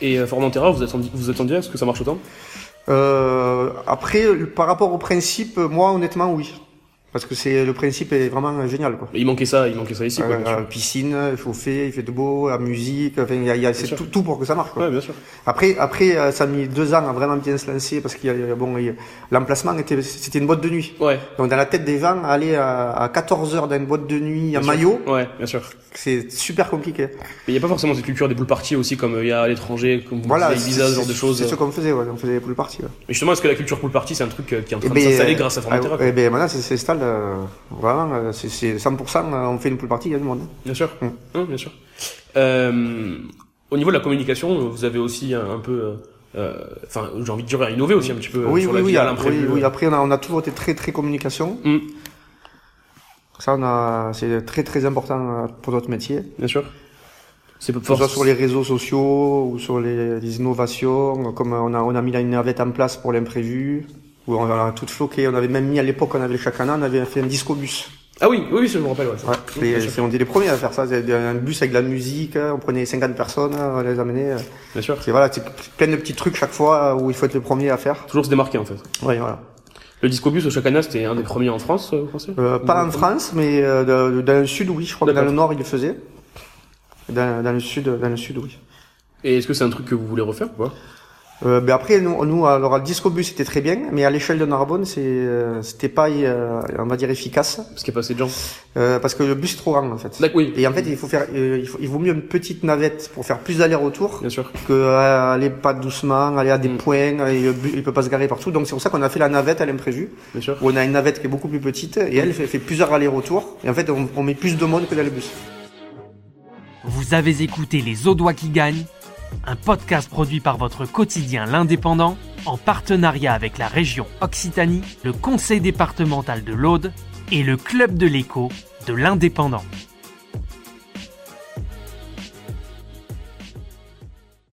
Et euh, Formentera, vous attendiez, vous attendiez à ce que ça marche autant? Euh, après, par rapport au principe, moi honnêtement oui. Parce que c'est le principe est vraiment génial quoi. Il manquait ça, il manquait ça ici, quoi. Euh, piscine, il faut faire, il fait de beau, la musique, enfin il y a, il y a- c'est tout, tout pour que ça marche quoi. Ouais, bien sûr. Après, après, euh, ça a mis deux ans à vraiment bien se lancer parce qu'il y a, bon, l'emplacement était, c'était une boîte de nuit. Ouais. Donc dans la tête des gens, aller à, à 14 heures dans une boîte de nuit sûr. maillot, Ouais, bien sûr. c'est super compliqué. Mais il n'y a pas forcément cette culture des poules parties aussi, comme euh, il y a à l'étranger, comme vous Voilà, disiez, Ibiza, ce genre de choses. C'est ce qu'on faisait, ouais, on faisait les poules parties. Ouais. Mais justement, est-ce que la culture pool party, c'est un truc euh, qui est en train Eh de ben, s'installer grâce à Formentera ah, quoi eh ben, maintenant, c'est installe, euh, vraiment, c'est- c'est 100%, euh, on fait une poule partie, il y a du monde. Bien sûr. Mm. Hein, bien sûr. Euh, au niveau de la communication, vous avez aussi un, un peu, euh, euh, enfin, j'ai envie de dire, innové aussi un petit peu oui, sur oui, la oui, à après, on a, on a toujours été très, très communication. Mm. Ça, on a, c'est très, très important pour notre métier. Bien sûr. C'est Que ce soit sur les réseaux sociaux ou sur les, les innovations, comme on a, on a mis une navette en place pour l'imprévu, où on a tout floqué. On avait même mis à l'époque, on avait chaque année, on avait fait un disco bus. Ah oui, oui, oui, je me rappelle. Ouais. Ouais, les- on était les premiers à faire ça. Un bus avec de la musique, on prenait 50 personnes, on les amenait. Bien sûr. C'est voilà, c'est plein de petits trucs chaque fois où il faut être le premier à faire. Toujours se démarquer en fait. Ouais, voilà. Le Discobus au Chacana, c'était un des premiers en France, euh, vous pensez Euh, pas en France, mais euh, dans le sud, oui. Je crois que dans le nord, il le faisait. Dans, dans le sud, dans le sud, oui. Et est-ce que c'est un truc que vous voulez refaire ou pas? Euh, ben après, nous, nous, alors, le disco bus c'était très bien, mais à l'échelle de Narbonne, c'est, euh, c'était pas, euh, on va dire, efficace, Parce qu'il n'y a pas assez de gens. euh, parce que le bus est trop grand, en fait. D'accord, oui, Et en fait, il faut faire, euh, il, faut- il vaut mieux une petite navette pour faire plus d'aller-retour bien sûr. que euh, aller pas doucement, aller à des Mm. points, et le bus, il peut pas se garer partout. Donc c'est pour ça qu'on a fait la navette à l'imprévu, Bien sûr. où on a une navette qui est beaucoup plus petite, et elle fait, fait plusieurs allers-retours, et en fait, on, on met plus de monde que dans le bus. Vous avez écouté Les Audois qui gagnent, un podcast produit par votre quotidien L'Indépendant en partenariat avec la région Occitanie, le conseil départemental de l'Aude et le club de l'écho de l'Indépendant.